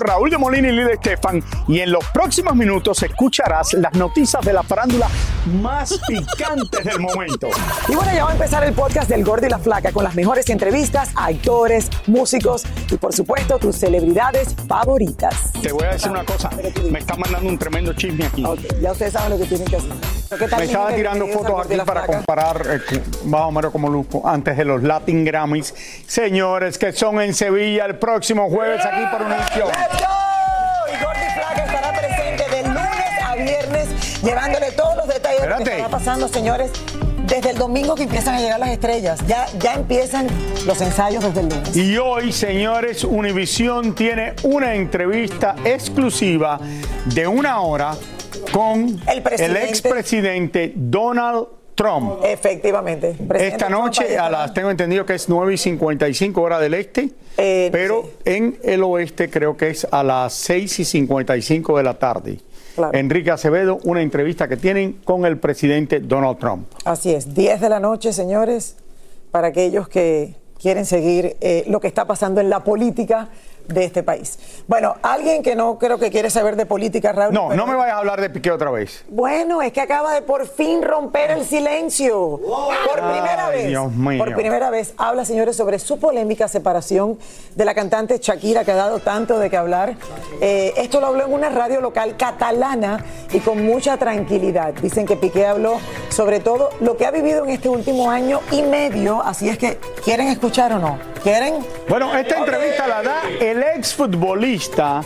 Raúl de Molina y Lidia Estefan y en los próximos minutos escucharás las noticias de la farándula más picantes del momento. Y bueno, ya va a empezar el podcast del Gordi y la Flaca con las mejores entrevistas a actores, músicos y por supuesto tus celebridades favoritas. Te voy a decir una cosa, me está mandando un tremendo chisme aquí. Ya ustedes saben lo que tienen que hacer. ¿Qué tal, Me estaba tirando fotos aquí para Flaca. comparar eh, más o menos como luzco antes de los Latin Grammys. Señores, que son en Sevilla el próximo jueves aquí por Univision. Y Gordi Flaca estará presente de lunes a viernes, llevándole todos los detalles de lo que está pasando, señores. Desde el domingo que empiezan a llegar las estrellas, ya, ya empiezan los ensayos desde el lunes. Y hoy, señores, Univisión tiene una entrevista exclusiva de una hora con El presidente. expresidente Donald Trump. Efectivamente. Presidente Esta noche, a las, tengo entendido que es 9 y 55 hora del este, Eh, pero sí. en el oeste creo que es a las 6 y 55 de la tarde. Claro. Enrique Acevedo, una entrevista que tienen con el presidente Donald Trump. Así es, 10 de la noche, señores, para aquellos que quieren seguir eh, lo que está pasando en la política de este país. Bueno, alguien que no creo que quiere saber de política, Raúl. No, pero- no me vayas a hablar de Piqué otra vez. Bueno, es que acaba de por fin romper el silencio. Por primera Ay, vez. Dios mío. Por primera vez habla, señores, sobre su polémica separación de la cantante Shakira, que ha dado tanto de qué hablar. Eh, esto lo habló en una radio local catalana y con mucha tranquilidad. Dicen que Piqué habló sobre todo lo que ha vivido en este último año y medio. Así es que, ¿quieren escuchar o no? ¿Quieren? Bueno, esta entrevista la da el exfutbolista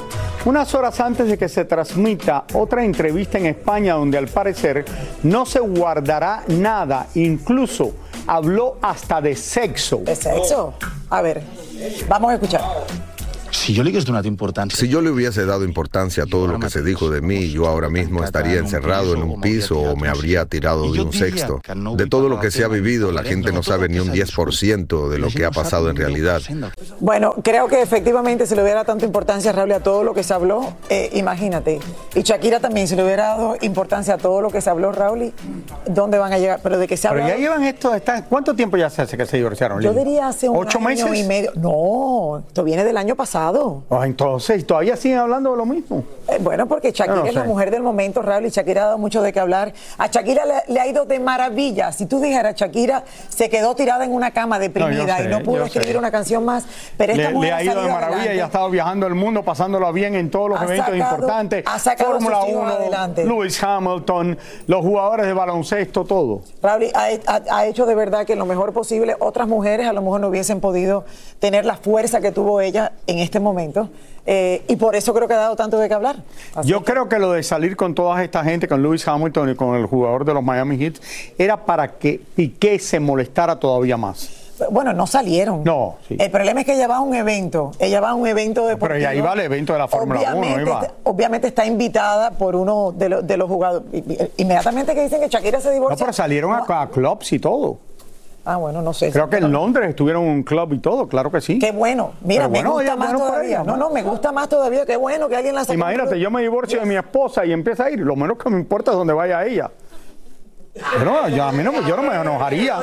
unas horas antes de que se transmita otra entrevista en España donde al parecer no se guardará nada, incluso habló hasta de sexo. ¿De sexo? A ver, vamos a escuchar. Si yo le donado importancia. Si yo le hubiese dado importancia a todo lo que se dijo de mí, yo ahora mismo estaría encerrado en un piso o me habría tirado de un sexto. De todo lo que se ha vivido, la gente no sabe ni un 10% de lo que ha pasado en realidad. Bueno, creo que efectivamente se le hubiera dado tanta importancia, Raúl, a todo lo que se habló. eh, imagínate. Y Shakira también se le hubiera dado importancia a todo lo que se habló, Raúl. y ¿Dónde van a llegar? Pero de que se Pero habla. ya llevan esto, están- ¿cuánto tiempo ya se hace que se divorciaron? Yo diría hace un ¿Ocho año meses? y medio. No, esto viene del año pasado. Ah, entonces, todavía siguen hablando de lo mismo. Eh, bueno, porque Shakira no es la mujer del momento, Raúl, y Shakira ha dado mucho de qué hablar. A Shakira le, le ha ido de maravilla. Si tú dijeras, Shakira se quedó tirada en una cama deprimida sé, y no pudo escribir sé. una canción más, pero esta Le, mujer le ha ido de maravilla y adelante. ha estado viajando el mundo, pasándolo bien en todos los Ha eventos sacado- importantes. ha Fórmula sus hijos 1, adelante. Lewis Hamilton, los jugadores de baloncesto, todo. Raúl ha, ha- ha hecho de verdad que lo mejor posible. Otras mujeres a lo mejor no hubiesen podido tener la fuerza que tuvo ella en este momento. Eh, y por eso creo que ha dado tanto de qué hablar. Así Yo creo que lo de salir con toda esta gente, con Lewis Hamilton y con el jugador de los Miami Heat, era para que Piqué se molestara todavía más. Bueno, no salieron. No, sí. El problema es que ella va a un evento. Ella va a un evento deportivo. Pero ella iba al evento de la Fórmula 1, Obviamente iba. está- Obviamente está invitada por uno de, los- de los jugadores. Inmediatamente que dicen que Shakira se No, divorció. pero salieron a, a clubs y todo. Ah, bueno, no sé. Creo que en Londres estuvieron un club y todo, claro que sí. Qué bueno. Mira, bueno, me gusta más bueno todavía. no, no, me gusta más todavía. Qué bueno que alguien la saque. Imagínate, yo me divorcio de mi esposa y empieza a ir. Lo menos que me importa es donde vaya ella. Pero yo, a mí no, yo no me enojaría.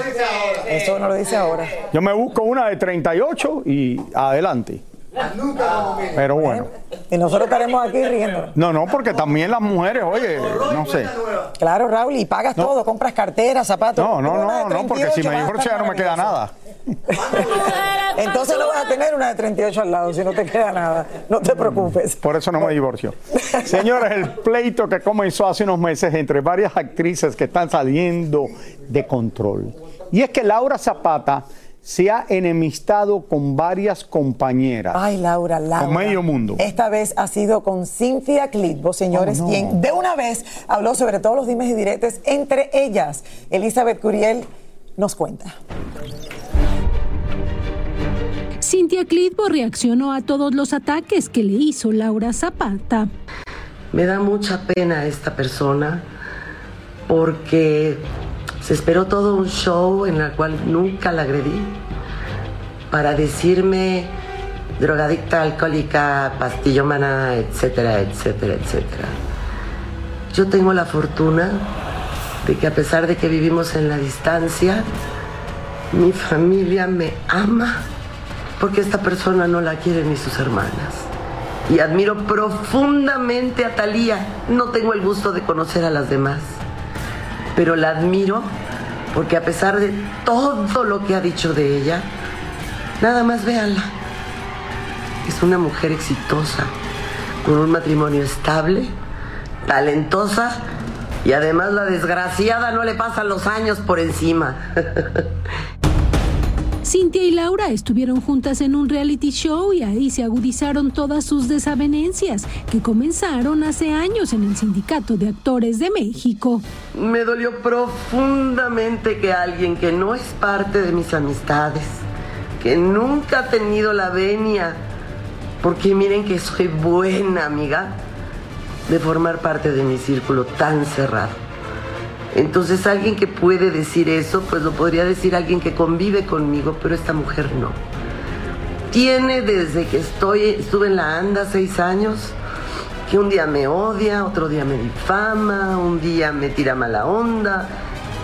Eso no lo dice ahora. Yo me busco una de 38 y adelante. Pero bueno. Y nosotros estaremos aquí riéndonos. No, no, porque también las mujeres, oye, no sé. Claro, Raúl, y pagas todo, compras carteras, zapatos. No, no, no, no, porque si 38 me divorcio ya no me queda nada. Entonces no vas a tener una de 38 al lado si no te queda nada. No te preocupes. Por eso no me divorcio. Señores, el pleito que comenzó hace unos meses entre varias actrices que están saliendo de control. Y es que Laura Zapata se ha enemistado con varias compañeras. Ay, Laura, Laura. Con medio mundo. Esta vez ha sido con Cynthia Clitbo, señores, Oh, no. quien de una vez habló sobre todos los dimes y diretes entre ellas. Elizabeth Curiel nos cuenta. Cintia Clitbo reaccionó a todos los ataques que le hizo Laura Zapata. Me da mucha pena esta persona porque se esperó todo un show en el cual nunca la agredí para decirme drogadicta, alcohólica, pastillómana, etcétera, etcétera, etcétera. Yo tengo la fortuna de que a pesar de que vivimos en la distancia, mi familia me ama porque esta persona no la quieren ni sus hermanas. Y admiro profundamente a Talía. No tengo el gusto de conocer a las demás, pero la admiro porque a pesar de todo lo que ha dicho de ella, nada más véanla. Es una mujer exitosa, con un matrimonio estable, talentosa y además la desgraciada no le pasan los años por encima. Cintia y Laura estuvieron juntas en un reality show y ahí se agudizaron todas sus desavenencias, que comenzaron hace años en el Sindicato de Actores de México. Me dolió profundamente que alguien que no es parte de mis amistades, que nunca ha tenido la venia, porque miren que soy buena amiga, de formar parte de mi círculo tan cerrado. Entonces alguien que puede decir eso, pues lo podría decir alguien que convive conmigo, pero esta mujer no. Tiene desde que estoy, estuve en la ANDA seis años, que un día me odia, otro día me difama, un día me tira mala onda,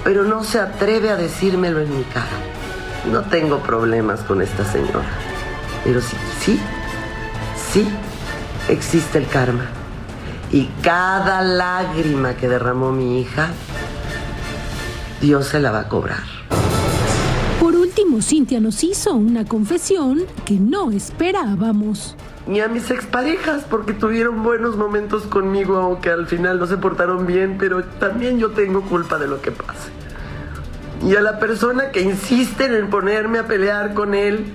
pero no se atreve a decírmelo en mi cara. No tengo problemas con esta señora, pero sí, sí, sí, existe el karma. Y cada lágrima que derramó mi hija, Dios se la va a cobrar. Por último, Cintia nos hizo una confesión que no esperábamos. Ni a mis exparejas, porque tuvieron buenos momentos conmigo, aunque al final no se portaron bien, pero también yo tengo culpa de lo que pasa. Y a la persona que insisten en ponerme a pelear con él,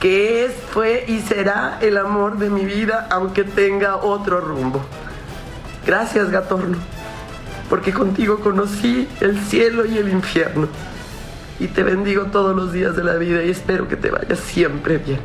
que es, fue y será el amor de mi vida, aunque tenga otro rumbo. Gracias, Gatorno, porque contigo conocí el cielo y el infierno. Y te bendigo todos los días de la vida y espero que te vaya siempre bien.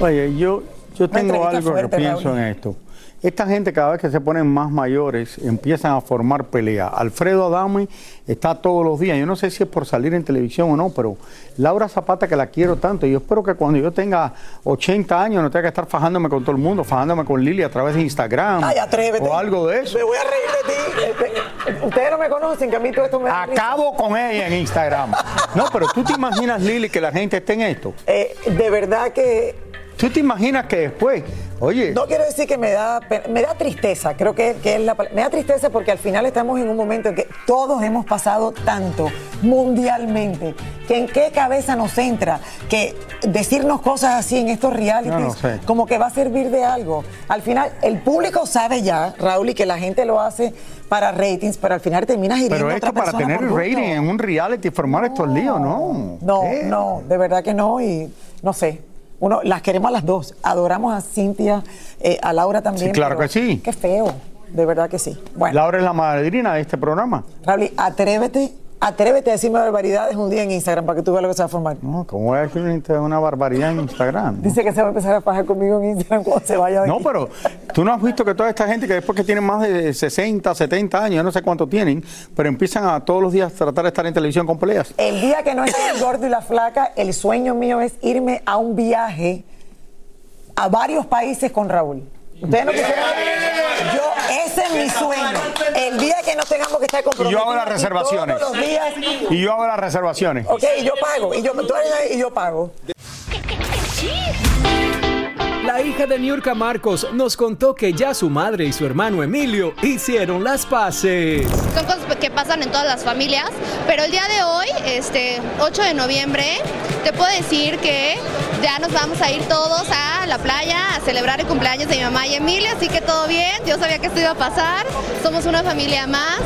Oye, yo, yo tengo algo fuerte, que pienso Raúl. en esto. Esta gente cada vez que se ponen más mayores empiezan a formar peleas. Alfredo Adame está todos los días. Yo no sé si es por salir en televisión o no, pero Laura Zapata que la quiero tanto. Yo espero que cuando yo tenga 80 años no tenga que estar fajándome con todo el mundo, fajándome con Lili a través de Instagram Ay, o algo de eso. Me voy a reír de ti. Este, Ustedes no me conocen, que a mí todo esto me. Acabo con ella en Instagram. No, pero tú te imaginas, Lili, que la gente esté en esto. Eh, de verdad que ¿Tú te imaginas que después, oye, No quiero decir que me da me da tristeza, creo que, que es la me da tristeza porque al final estamos en un momento en que todos hemos pasado tanto mundialmente, que en qué cabeza nos entra que decirnos cosas así en estos realities No, no sé. como que va a servir de algo. Al final el público sabe ya, Raúl, y que la gente lo hace para ratings, pero al final terminas hiriendo pero a otra esto para tener rating en un reality, formar estos líos, no. No, ¿Qué? no, de verdad que no y no sé. Uno, las queremos a las dos. Adoramos a Cintia, eh, a Laura también. Sí, claro que sí. Qué feo, de verdad que sí. Bueno, Laura es la madrina de este programa. Raúl, atrévete Atrévete a decirme barbaridades un día en Instagram para que tú veas lo que se va a formar. No, ¿cómo voy a decir una- barbaridad en Instagram? ¿no? Dice que se va a empezar a fajar conmigo en Instagram cuando se vaya de No, aquí. pero tú no has visto que toda esta gente que después que tienen más de 60, 70 años, yo no sé cuánto tienen, pero empiezan a todos los días tratar de estar en televisión con peleas. El día que no esté el gordo y la flaca, el sueño mío es irme a un viaje a varios países con Raúl. Ustedes no quisieran. Yo, ese es mi sueño. El día que no tengamos que estar Y comprometidos. yo hago las reservaciones. Todos los días. Y yo hago las reservaciones. Ok, y yo pago. Y yo, tú eres ahí y yo pago. La hija de Niurka Marcos nos contó que ya su madre y su hermano Emilio hicieron las paces. Son cosas que pasan en todas las familias, pero el día de hoy, este 8 de noviembre, te puedo decir que ya nos vamos a ir todos a la playa a celebrar el cumpleaños de mi mamá y Emilio, así que todo bien, yo sabía que esto iba a pasar, somos una familia más.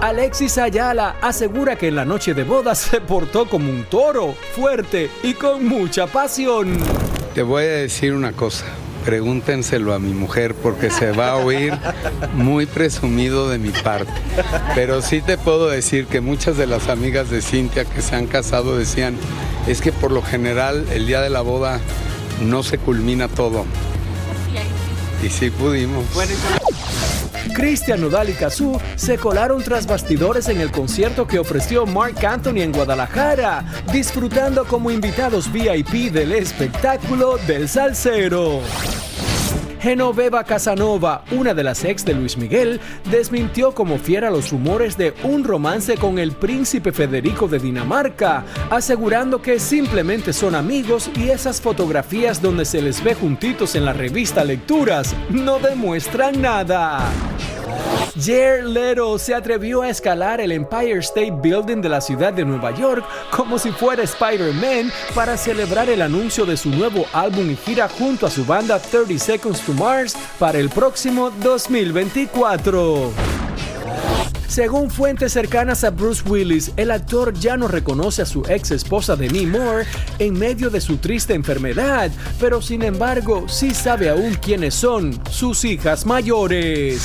Alexis Ayala asegura que en la noche de bodas se portó como un toro, fuerte y con mucha pasión. Te voy a decir una cosa. Pregúntenselo a mi mujer porque se va a oír muy presumido de mi parte. Pero sí te puedo decir que muchas de las amigas de Cintia que se han casado decían, es que por lo general el día de la boda no se culmina todo. Y sí pudimos. Cristian Nodal y Cazú se colaron tras bastidores en el concierto que ofreció Mark Anthony en Guadalajara, disfrutando como invitados VIP del espectáculo del salsero. Genoveva Casanova, una de las ex de Luis Miguel, desmintió como fiera los rumores de un romance con el príncipe Federico de Dinamarca, asegurando que simplemente son amigos y esas fotografías donde se les ve juntitos en la revista Lecturas no demuestran nada. Jared Leto se atrevió a escalar el Empire State Building de la ciudad de Nueva York como si fuera Spider-Man para celebrar el anuncio de su nuevo álbum y gira junto a su banda 30 Seconds to Mars para el próximo 2024. Según fuentes cercanas a Bruce Willis, el actor ya no reconoce a su ex esposa Demi Moore en medio de su triste enfermedad, pero sin embargo sí sabe aún quiénes son sus hijas mayores.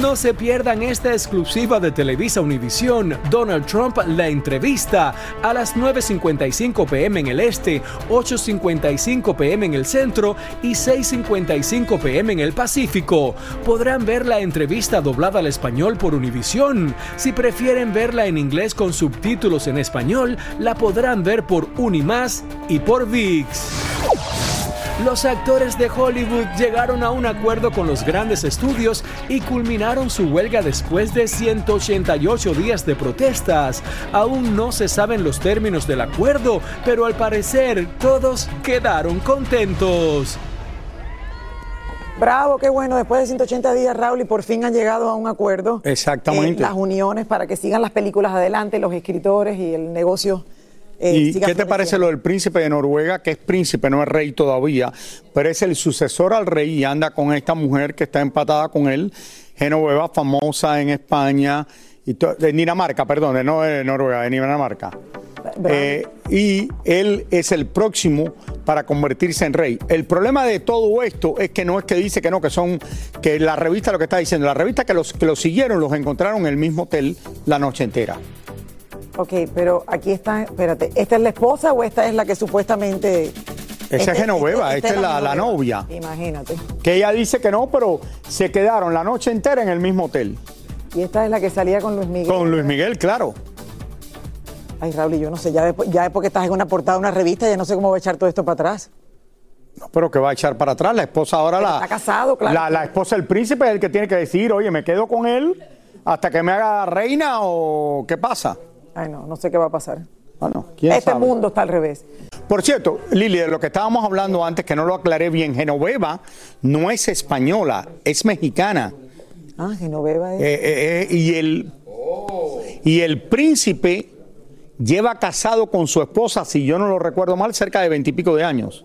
No se pierdan esta exclusiva de Televisa Univisión, Donald Trump la entrevista a las 9.55 pm en el este, 8.55 pm en el centro y 6.55 pm en el Pacífico. Podrán ver la entrevista doblada al español por Univisión. Si prefieren verla en inglés con subtítulos en español, la podrán ver por Unimás y por VIX. Los actores de Hollywood llegaron a un acuerdo con los grandes estudios y culminaron su huelga después de 188 días de protestas. Aún no se saben los términos del acuerdo, pero al parecer todos quedaron contentos. Bravo, qué bueno. Después de 180 días, Raúl, y por fin han llegado a un acuerdo. Exactamente. Eh, las uniones para que sigan las películas adelante, los escritores y el negocio. Eh, ¿Y qué te parece lo del príncipe de Noruega, que es príncipe, no es rey todavía, pero es el sucesor al rey y anda con esta mujer que está empatada con él, Genoveva, famosa en España, y de Dinamarca, perdón, de no de Noruega, de Dinamarca. Eh, y él es el próximo para convertirse en rey. El problema de todo esto es que no es que dice que no, que son, que la revista lo que está diciendo, la revista que los que los siguieron los encontraron en el mismo hotel la noche entera. Ok, pero aquí está, espérate, ¿esta es la esposa o esta es la que supuestamente... Esa Este- es Genoveva, este- esta es la, la novia. Imagínate. Que ella dice que no, pero se quedaron la noche entera en el mismo hotel. Y esta es la que salía con Luis Miguel. Con Luis Miguel, claro. Ay, Raúl, y yo no sé, ya, ya es porque estás en una portada de una revista, ya no sé cómo voy a echar todo esto para atrás. No, pero que va a echar para atrás. La esposa ahora Pero la. está casado, claro. La, la esposa del príncipe es el que tiene que decir, oye, me quedo con él hasta que me haga reina o qué pasa. Ay, no, no sé qué va a pasar. Bueno, quién Este sabe. mundo está al revés. Por cierto, Lili, de lo que estábamos hablando antes, que no lo aclaré bien, Genoveva no es española, es mexicana. Ah, Genoveva es... Eh, eh, eh, y, el, y el príncipe lleva casado con su esposa, si yo no lo recuerdo mal, cerca de veintipico de años.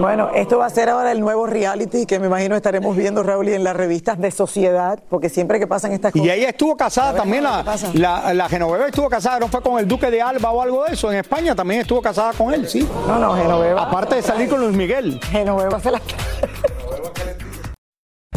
Bueno, esto va a ser ahora el nuevo reality que me imagino estaremos viendo, Raúl, y en las revistas de sociedad, porque siempre que pasan estas cosas... Y ella estuvo casada ver, también, ¿qué la, la, la Genoveva estuvo casada, no fue con el duque de Alba o algo de eso, en España también estuvo casada con él, sí. No, no, Genoveva. Aparte de salir con Luis Miguel. Genoveva se la...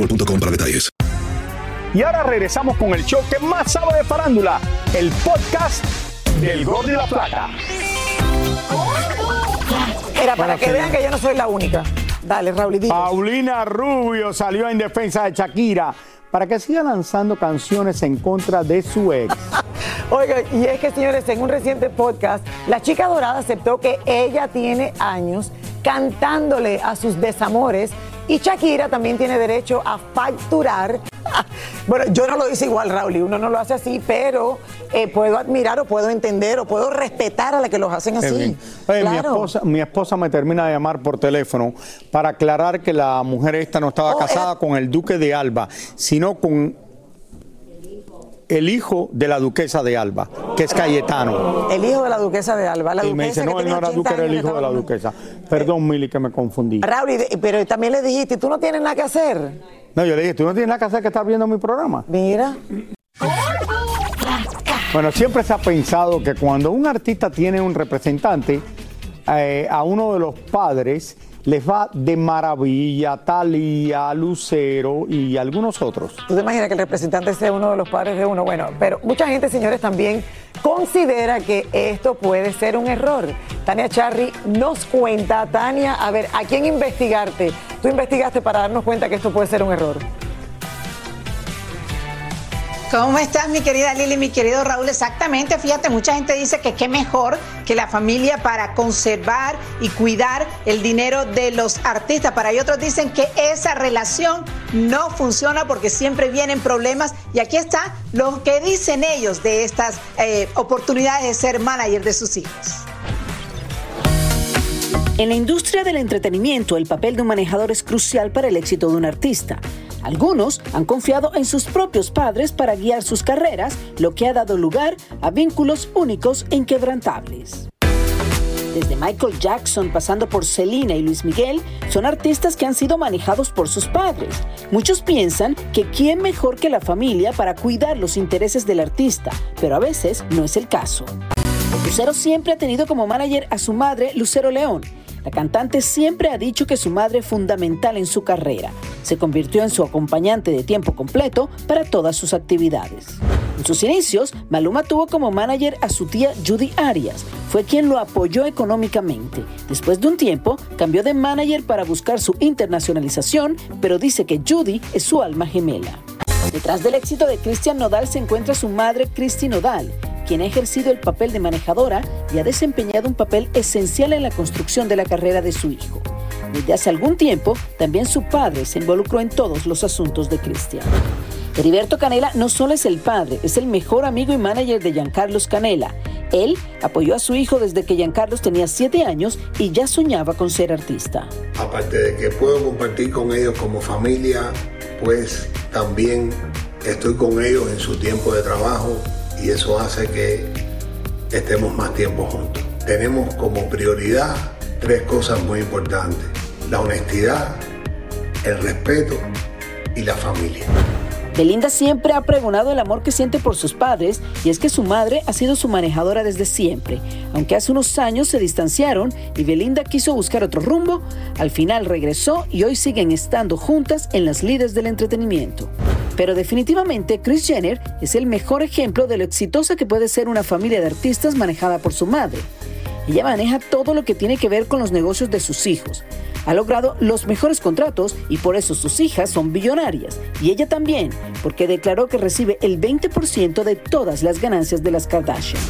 boostmobile.com para detalles. Y ahora regresamos con el show que más sabe de farándula, el podcast del Gol de la Plata. Mira, para que vean que yo no soy la única. Dale, Raúl. Paulina Rubio salió en defensa de Shakira para que siga lanzando canciones en contra de su ex. Oiga, y es que señores, en un reciente podcast, la chica dorada aceptó que ella tiene años cantándole a sus desamores y Shakira también tiene derecho a facturar. Bueno, yo no lo hice igual, Raúl, y uno no lo hace así, pero eh, puedo admirar o puedo entender o puedo respetar a la que los hacen así. mi, Claro. esposa, mi esposa me termina de llamar por teléfono para aclarar que la mujer esta no estaba Oh, casada con el duque de Alba, sino con el hijo de la duquesa de Alba, que es Cayetano. El hijo de la duquesa de Alba. La y me dice, no, que él no era 80 duque, era el hijo de la duquesa. Perdón, Mili, que me confundí. Raúl, pero también le dijiste, tú no tienes nada que hacer. No, yo le dije, ¿tú no tienes nada que hacer que estar viendo mi programa? Mira. Bueno, siempre se ha pensado que cuando un artista tiene un representante, eh, a uno de los padres les va de maravilla, Talía, Lucero y algunos otros. ¿Tú te imaginas que el representante sea uno de los padres de uno? Bueno, pero mucha gente, señores, también considera que esto puede ser un error. Tania Charry nos cuenta, Tania, a ver, ¿a quién investigarte? Tú investigaste para darnos cuenta que esto puede ser un error. ¿Cómo estás, mi querida Lili, mi querido Raúl? Exactamente, fíjate, mucha gente dice que qué mejor que la familia para conservar y cuidar el dinero de los artistas. Para ellos otros dicen que esa relación no funciona porque siempre vienen problemas. Y aquí está lo que dicen ellos de estas eh, oportunidades de ser manager de sus hijos. En la industria del entretenimiento, el papel de un manejador es crucial para el éxito de un artista. Algunos han confiado en sus propios padres para guiar sus carreras, lo que ha dado lugar a vínculos únicos e inquebrantables. Desde Michael Jackson pasando por Selena y Luis Miguel, son artistas que han sido manejados por sus padres. Muchos piensan que quién mejor que la familia para cuidar los intereses del artista, pero a veces no es el caso. Lucero siempre ha tenido como manager a su madre, Lucero León. La cantante siempre ha dicho que su madre es fundamental en su carrera. Se convirtió en su acompañante de tiempo completo para todas sus actividades. En sus inicios, Maluma tuvo como manager a su tía Judy Arias. Fue quien lo apoyó económicamente. Después de un tiempo, cambió de manager para buscar su internacionalización, pero dice que Judy es su alma gemela. Detrás del éxito de Cristian Nodal se encuentra su madre, Cristi Nodal, quien ha ejercido el papel de manejadora y ha desempeñado un papel esencial en la construcción de la carrera de su hijo. Desde hace algún tiempo, también su padre se involucró en todos los asuntos de Cristian. Heriberto Canela no solo es el padre, es el mejor amigo y manager de Giancarlos Canela. Él apoyó a su hijo desde que Giancarlos tenía 7 años y ya soñaba con ser artista. Aparte de que puedo compartir con ellos como familia, pues también estoy con ellos en su tiempo de trabajo y eso hace que estemos más tiempo juntos. Tenemos como prioridad tres cosas muy importantes. La honestidad, el respeto y la familia. Belinda siempre ha pregonado el amor que siente por sus padres y es que su madre ha sido su manejadora desde siempre. Aunque hace unos años se distanciaron y Belinda quiso buscar otro rumbo, al final regresó y hoy siguen estando juntas en las líderes del entretenimiento. Pero definitivamente Kris Jenner es el mejor ejemplo de lo exitosa que puede ser una familia de artistas manejada por su madre. Ella maneja todo lo que tiene que ver con los negocios de sus hijos ha logrado los mejores contratos y por eso sus hijas son billonarias. Y ella también, porque declaró que recibe el 20% de todas las ganancias de las Kardashian.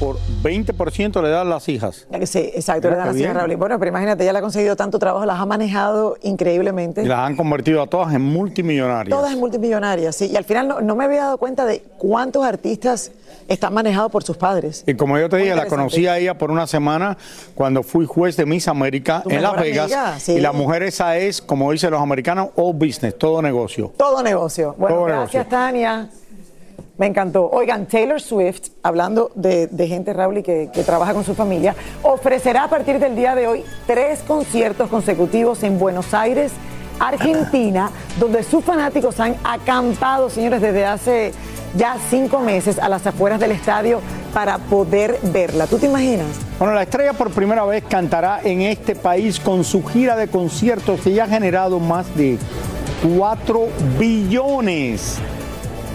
20%, por, 20 le dan las hijas. Sí, exacto, le dan las hijas Raúl. Bueno, pero imagínate, ella le ha conseguido tanto trabajo, las ha manejado increíblemente. Y las han convertido a todas en multimillonarias. Todas en multimillonarias, sí. Y al final no, no me había dado cuenta de cuántos artistas están manejados por sus padres. Y como yo te dije, la conocí a ella por una semana cuando fui juez de Miss América en Las Vegas. Y la mujer esa es, como dicen los americanos, all business, todo negocio. Todo negocio. Bueno, gracias Tania. Me encantó. Oigan, Taylor Swift, hablando de, gente, Raúl, que, que trabaja con su familia, ofrecerá a partir del día de hoy tres conciertos consecutivos en Buenos Aires, Argentina, donde sus fanáticos han acampado, señores, desde hace ya cinco meses a las afueras del estadio para poder verla. ¿Tú te imaginas? Bueno, la estrella por primera vez cantará en este país con su gira de conciertos que ya ha generado más de 4 billones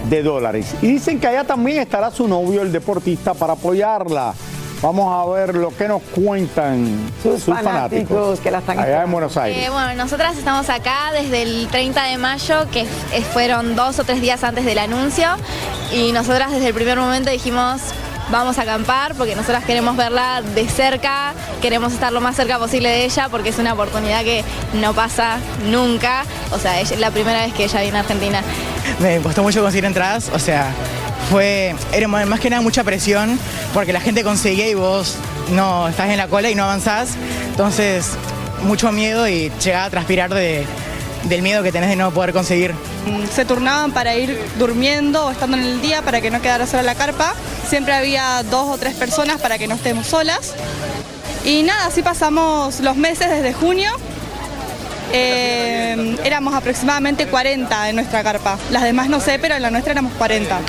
de dólares. Y dicen que allá también estará su novio, el deportista, para apoyarla. Vamos a ver lo que nos cuentan sus, fanáticos, que la están allá en Buenos Aires. Eh, bueno, nosotras estamos acá desde el 30 de mayo, que fueron dos o tres días antes del anuncio, y nosotras desde el primer momento dijimos, vamos a acampar porque nosotras queremos verla de cerca, queremos estar lo más cerca posible de ella porque es una oportunidad que no pasa nunca. O sea, es la primera vez que ella viene a Argentina. Me costó mucho conseguir entradas, o sea, fue, era más que nada mucha presión, porque la gente conseguía y vos no estás en la cola y no avanzás. Entonces, mucho miedo y llegaba a transpirar de, del miedo que tenés de no poder conseguir. Se turnaban para ir durmiendo o estando en el día para que no quedara sola la carpa. Siempre había dos o tres personas para que no estemos solas. Y nada, así pasamos los meses desde junio. Eh, éramos aproximadamente 40 en nuestra carpa. Las demás no sé, pero en la nuestra éramos 40.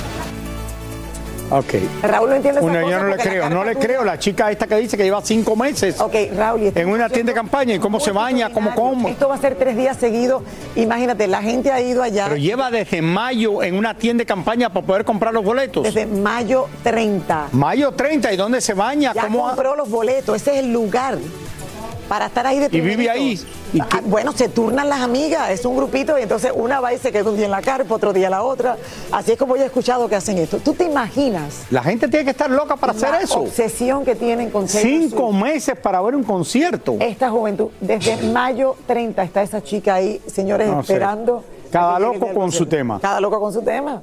Ok. Raúl no entiende Una, Yo no le creo, no le creo. La chica esta que dice que lleva cinco meses. Ok, Raúl. En una tienda de campaña, ¿y cómo se baña? ¿Cómo come? Esto va a ser tres días seguidos. Imagínate, la gente ha ido allá. Pero lleva desde mayo en una tienda de campaña para poder comprar los boletos. Desde mayo 30. Mayo 30, ¿y dónde se baña? Ya ¿Cómo compró los boletos, ese es el lugar para estar ahí de ¿Y vive ahí? Ah, bueno, se turnan las amigas, es un grupito y entonces una va y se queda un día en la carpa, otro día la otra. Así es como yo he escuchado que hacen esto. ¿Tú te imaginas? La gente tiene que estar loca para hacer eso. La obsesión que tienen con Cinco meses para ver un concierto. Esta juventud, desde mayo 30 está esa chica ahí, señores, esperando. Cada loco con su tema. Cada loco con su tema.